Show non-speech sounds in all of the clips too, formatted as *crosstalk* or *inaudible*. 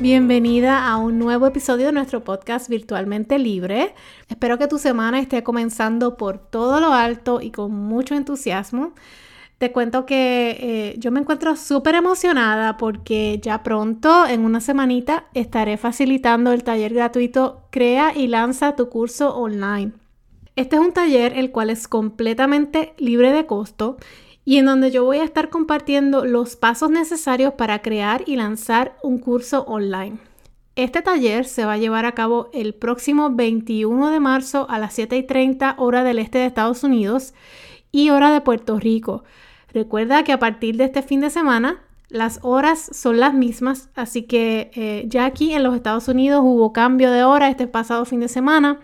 Bienvenida a un nuevo episodio de nuestro podcast Virtualmente Libre. Espero que tu semana esté comenzando por todo lo alto y con mucho entusiasmo. Te cuento que eh, yo me encuentro súper emocionada porque ya pronto, en una semanita, estaré facilitando el taller gratuito Crea y lanza tu curso online. Este es un taller el cual es completamente libre de costo y en donde yo voy a estar compartiendo los pasos necesarios para crear y lanzar un curso online. Este taller se va a llevar a cabo el próximo 21 de marzo a las 7 y 30 hora del este de Estados Unidos y hora de Puerto Rico. Recuerda que a partir de este fin de semana las horas son las mismas, así que eh, ya aquí en los Estados Unidos hubo cambio de hora este pasado fin de semana.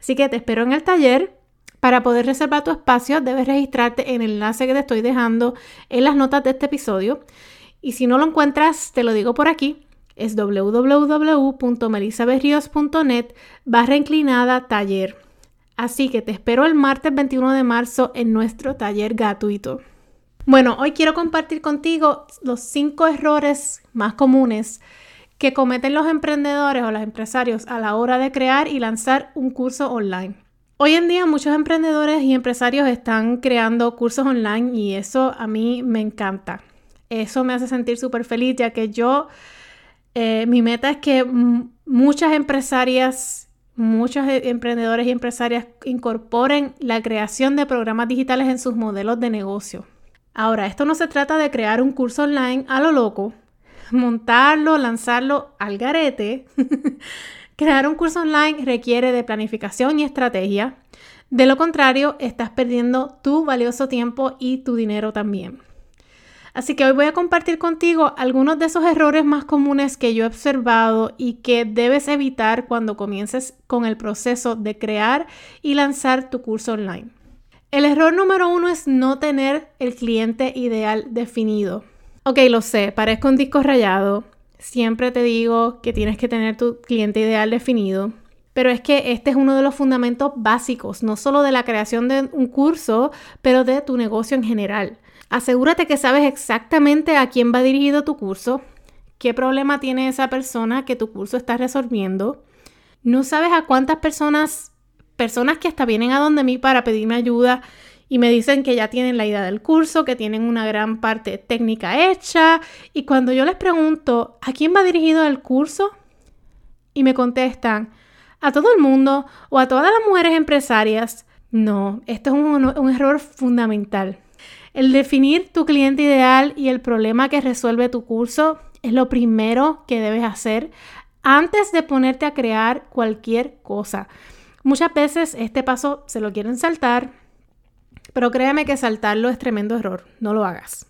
Así que te espero en el taller. Para poder reservar tu espacio, debes registrarte en el enlace que te estoy dejando en las notas de este episodio. Y si no lo encuentras, te lo digo por aquí. Es www.melisaberrios.net barra inclinada taller. Así que te espero el martes 21 de marzo en nuestro taller gratuito. Bueno, hoy quiero compartir contigo los cinco errores más comunes que cometen los emprendedores o los empresarios a la hora de crear y lanzar un curso online. Hoy en día muchos emprendedores y empresarios están creando cursos online y eso a mí me encanta. Eso me hace sentir súper feliz ya que yo, eh, mi meta es que muchas empresarias, muchos e, emprendedores y empresarias incorporen la creación de programas digitales en sus modelos de negocio. Ahora, esto no se trata de crear un curso online a lo loco, montarlo, lanzarlo al garete. *laughs* Crear un curso online requiere de planificación y estrategia. De lo contrario, estás perdiendo tu valioso tiempo y tu dinero también. Así que hoy voy a compartir contigo algunos de esos errores más comunes que yo he observado y que debes evitar cuando comiences con el proceso de crear y lanzar tu curso online. El error número uno es no tener el cliente ideal definido. Ok, lo sé, parezco un disco rayado, Siempre te digo que tienes que tener tu cliente ideal definido, pero es que este es uno de los fundamentos básicos, no solo de la creación de un curso, pero de tu negocio en general. Asegúrate que sabes exactamente a quién va dirigido tu curso, qué problema tiene esa persona que tu curso está resolviendo. No sabes a cuántas personas, personas que hasta vienen a donde mí para pedirme ayuda y me dicen que ya tienen la idea del curso, que tienen una gran parte técnica hecha. Y cuando yo les pregunto, ¿a quién va dirigido el curso? Y me contestan, a todo el mundo o a todas las mujeres empresarias. No, esto es un, un error fundamental. El definir tu cliente ideal y el problema que resuelve tu curso es lo primero que debes hacer antes de ponerte a crear cualquier cosa. Muchas veces este paso se lo quieren saltar pero créeme que saltarlo es tremendo error, no lo hagas.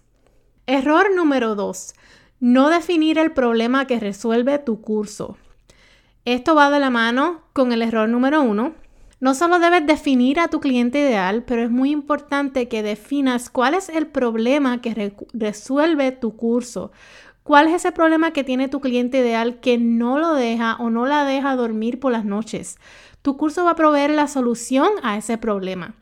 Error número 2. No definir el problema que resuelve tu curso. Esto va de la mano con el error número 1. No solo debes definir a tu cliente ideal, pero es muy importante que definas cuál es el problema que resuelve tu curso. ¿Cuál es ese problema que tiene tu cliente ideal que no lo deja o no la deja dormir por las noches? Tu curso va a proveer la solución a ese problema.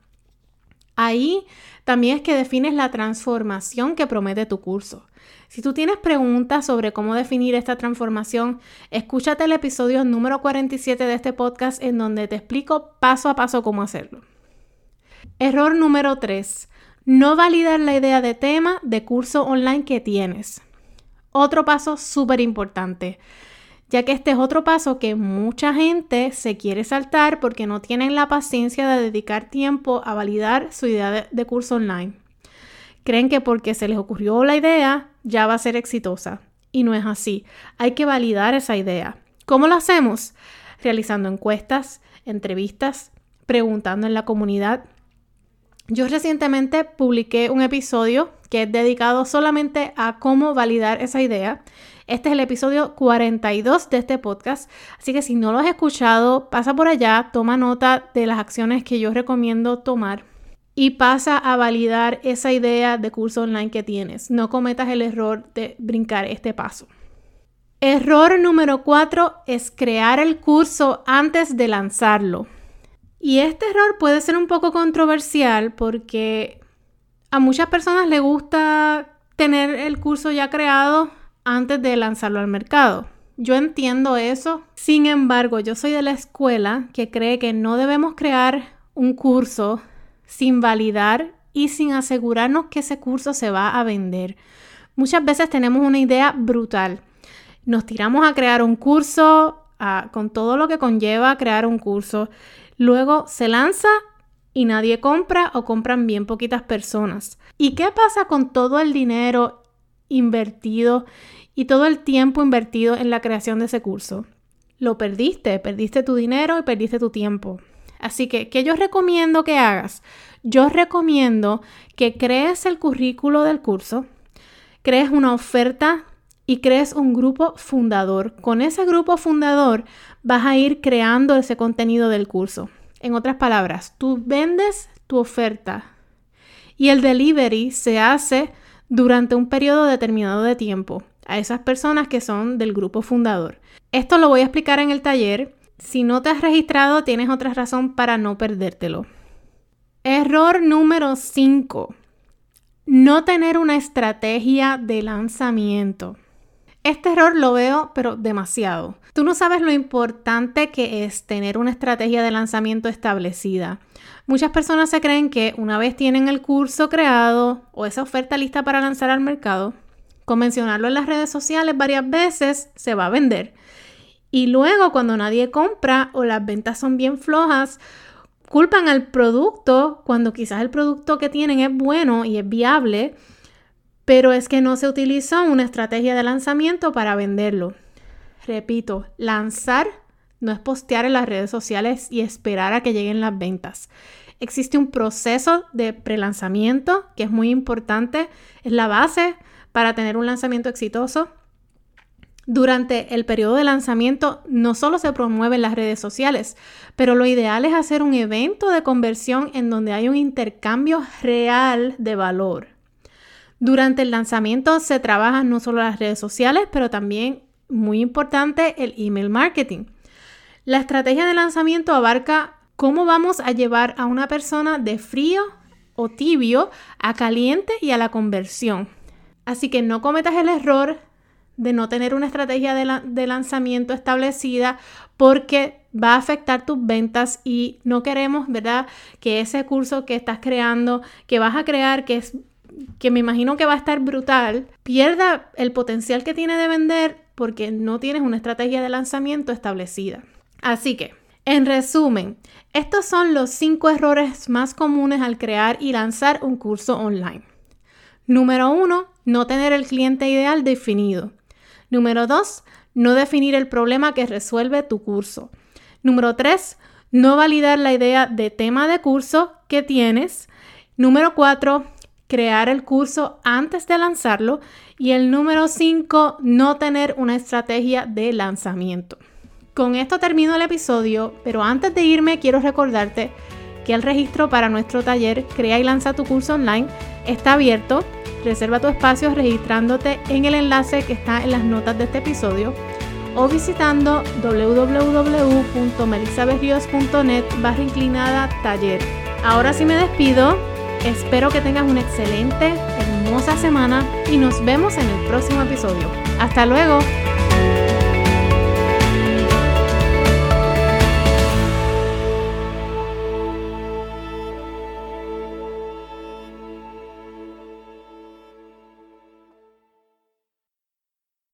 Ahí también es que defines la transformación que promete tu curso. Si tú tienes preguntas sobre cómo definir esta transformación, escúchate el episodio número 47 de este podcast en donde te explico paso a paso cómo hacerlo. Error número 3. No validar la idea de tema de curso online que tienes. Otro paso súper importante ya que este es otro paso que mucha gente se quiere saltar porque no tienen la paciencia de dedicar tiempo a validar su idea de, curso online. Creen que porque se les ocurrió la idea ya va a ser exitosa. Y no es así. Hay que validar esa idea. ¿Cómo lo hacemos? Realizando encuestas, entrevistas, preguntando en la comunidad. Yo recientemente publiqué un episodio que es dedicado solamente a cómo validar esa idea Este es el episodio 42 de este podcast, así que si no lo has escuchado, pasa por allá, toma nota de las acciones que yo recomiendo tomar y pasa a validar esa idea de curso online que tienes. No cometas el error de brincar este paso. Error número 4 es crear el curso antes de lanzarlo. Y este error puede ser un poco controversial porque a muchas personas les gusta tener el curso ya creado antes de lanzarlo al mercado. Yo entiendo eso. Sin embargo, yo soy de la escuela que cree que no debemos crear un curso sin validar y sin asegurarnos que ese curso se va a vender. Muchas veces tenemos una idea brutal. Nos tiramos a crear un curso con todo lo que conlleva crear un curso. Luego se lanza y nadie compra o compran bien poquitas personas. ¿Y qué pasa con todo el dinero invertido y todo el tiempo invertido en la creación de ese curso? Lo perdiste, perdiste tu dinero y perdiste tu tiempo. Así que, ¿qué yo recomiendo que hagas? Yo recomiendo que crees el currículo del curso, crees una oferta y crees un grupo fundador. Con ese grupo fundador vas a ir creando ese contenido del curso. En otras palabras, tú vendes tu oferta y el delivery se hace durante un periodo determinado de tiempo a esas personas que son del grupo fundador. Esto lo voy a explicar en el taller. Si no te has registrado, tienes otra razón para no perdértelo. Error número 5. No tener una estrategia de lanzamiento. Este error lo veo, pero demasiado. Tú no sabes lo importante que es tener una estrategia de lanzamiento establecida. Muchas personas se creen que una vez tienen el curso creado o esa oferta lista para lanzar al mercado, con mencionarlo en las redes sociales varias veces se va a vender. Y luego cuando nadie compra o las ventas son bien flojas, culpan al producto cuando quizás el producto que tienen es bueno y es viable pero es que no se utilizó una estrategia de lanzamiento para venderlo. Repito, lanzar no es postear en las redes sociales y esperar a que lleguen las ventas. Existe un proceso de prelanzamiento que es muy importante, es la base para tener un lanzamiento exitoso. Durante el periodo de lanzamiento no solo se promueve en las redes sociales, pero lo ideal es hacer un evento de conversión en donde hay un intercambio real de valor. Durante el lanzamiento se trabajan no solo las redes sociales, pero también, muy importante, el email marketing. La estrategia de lanzamiento abarca cómo vamos a llevar a una persona de frío o tibio a caliente y a la conversión. Así que no cometas el error de no tener una estrategia de, de, lanzamiento establecida porque va a afectar tus ventas y no queremos, ¿verdad? Que ese curso que estás creando, que vas a crear, que es que me imagino que va a estar brutal, pierda el potencial que tiene de vender porque no tienes una estrategia de lanzamiento establecida. Así que, en resumen, estos son los cinco errores más comunes al crear y lanzar un curso online. Número uno, no tener el cliente ideal definido. Número dos, no definir el problema que resuelve tu curso. Número tres, no validar la idea de tema de curso que tienes. Número cuatro, crear el curso antes de lanzarlo. Y el número 5, no tener una estrategia de lanzamiento. Con esto termino el episodio, pero antes de irme quiero recordarte que el registro para nuestro taller Crea y lanza tu curso online está abierto. Reserva tu espacio registrándote en el enlace que está en las notas de este episodio o visitando www.melisabethrios.net barra inclinada taller. Ahora sí me despido Espero que tengas una excelente, hermosa semana y nos vemos en el próximo episodio. Hasta luego.